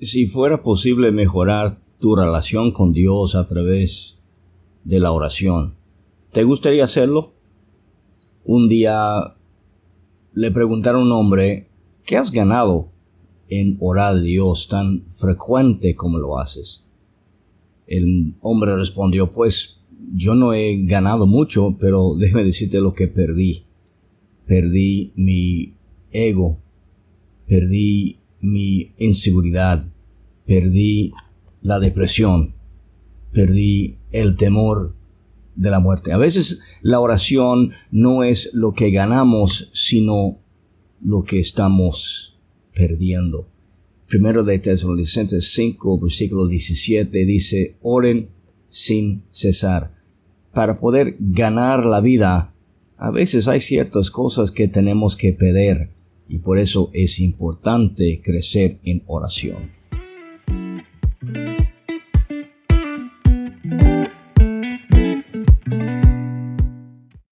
Si fuera posible mejorar tu relación con Dios a través de la oración, ¿te gustaría hacerlo? Un día le preguntaron a un hombre, ¿qué has ganado en orar a Dios tan frecuente como lo haces? El hombre respondió, pues yo no he ganado mucho, pero déjame decirte lo que perdí. Perdí mi ego, perdí mi inseguridad, perdí la depresión, perdí el temor de la muerte. A veces la oración no es lo que ganamos, sino lo que estamos perdiendo. Primero de Tesalonicenses 5, versículo 17 dice, oren sin cesar. Para poder ganar la vida, a veces hay ciertas cosas que tenemos que perder y por eso es importante crecer en oración.